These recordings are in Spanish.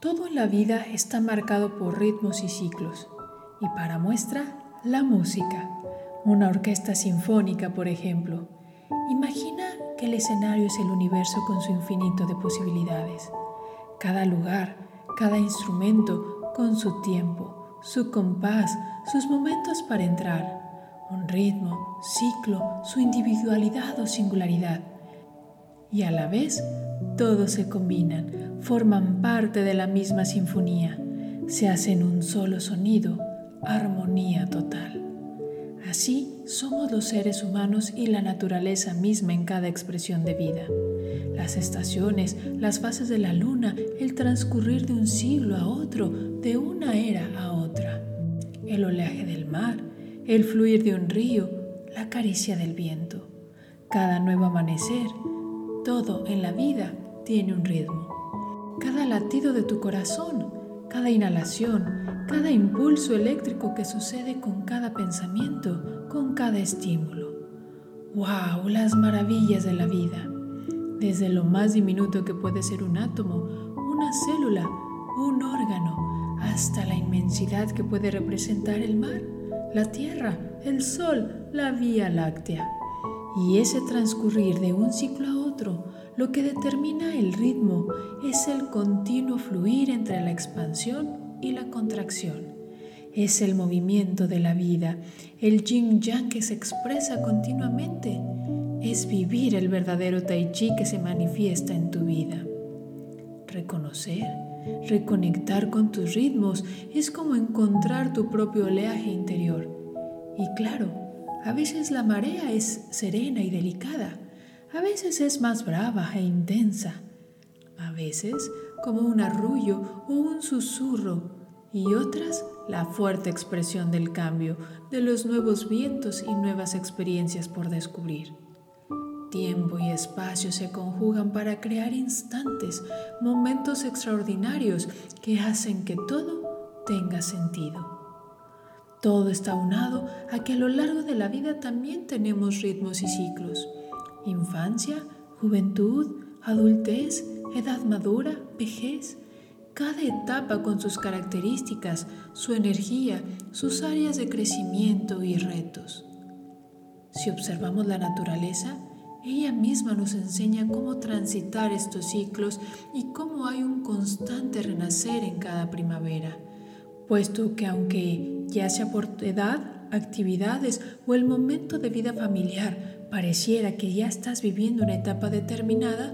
Todo en la vida está marcado por ritmos y ciclos. Y para muestra, la música. Una orquesta sinfónica, por ejemplo. Imagina que el escenario es el universo con su infinito de posibilidades. Cada lugar, cada instrumento con su tiempo, su compás, sus momentos para entrar. Un ritmo, ciclo, su individualidad o singularidad. Y a la vez, todos se combinan forman parte de la misma sinfonía, se hacen un solo sonido, armonía total. Así somos los seres humanos y la naturaleza misma en cada expresión de vida. Las estaciones, las fases de la luna, el transcurrir de un siglo a otro, de una era a otra. El oleaje del mar, el fluir de un río, la caricia del viento. Cada nuevo amanecer, todo en la vida tiene un ritmo cada latido de tu corazón, cada inhalación, cada impulso eléctrico que sucede con cada pensamiento, con cada estímulo. ¡Wow! Las maravillas de la vida. Desde lo más diminuto que puede ser un átomo, una célula, un órgano, hasta la inmensidad que puede representar el mar, la tierra, el sol, la Vía Láctea. Y ese transcurrir de un ciclo a otro, lo que determina el ritmo es el continuo fluir entre la expansión y la contracción. Es el movimiento de la vida, el yin yang que se expresa continuamente. Es vivir el verdadero tai chi que se manifiesta en tu vida. Reconocer, reconectar con tus ritmos es como encontrar tu propio oleaje interior. Y claro, a veces la marea es serena y delicada a veces es más brava e intensa, a veces como un arrullo o un susurro, y otras la fuerte expresión del cambio, de los nuevos vientos y nuevas experiencias por descubrir. Tiempo y espacio se conjugan para crear instantes, momentos extraordinarios que hacen que todo tenga sentido. Todo está unado a que a lo largo de la vida también tenemos ritmos y ciclos infancia, juventud, adultez, edad madura, vejez. Cada etapa con sus características, su energía, sus áreas de crecimiento y retos. Si observamos la naturaleza, ella misma nos enseña cómo transitar estos ciclos y cómo hay un constante renacer en cada primavera, puesto que aunque ya sea por edad, actividades o el momento de vida familiar, pareciera que ya estás viviendo una etapa determinada,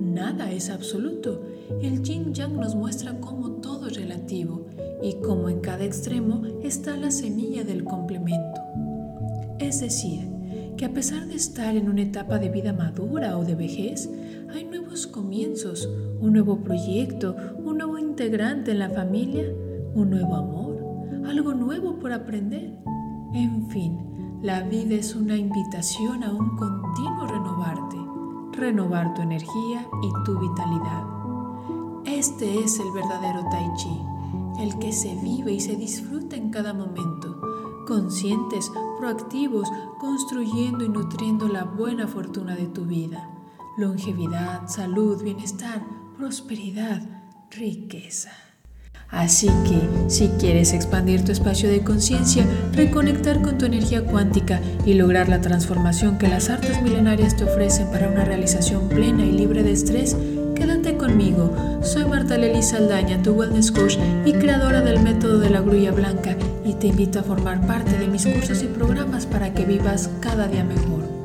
nada es absoluto. El yin yang nos muestra cómo todo es relativo y cómo en cada extremo está la semilla del complemento. Es decir, que a pesar de estar en una etapa de vida madura o de vejez, hay nuevos comienzos, un nuevo proyecto, un nuevo integrante en la familia, un nuevo amor, algo nuevo por aprender. En fin, la vida es una invitación a un continuo renovarte, renovar tu energía y tu vitalidad. Este es el verdadero Tai Chi, el que se vive y se disfruta en cada momento, conscientes, proactivos, construyendo y nutriendo la buena fortuna de tu vida. Longevidad, salud, bienestar, prosperidad, riqueza. Así que, si quieres expandir tu espacio de conciencia, reconectar con tu energía cuántica y lograr la transformación que las artes milenarias te ofrecen para una realización plena y libre de estrés, quédate conmigo. Soy Marta Lely Saldaña, tu wellness coach y creadora del método de la grulla blanca y te invito a formar parte de mis cursos y programas para que vivas cada día mejor.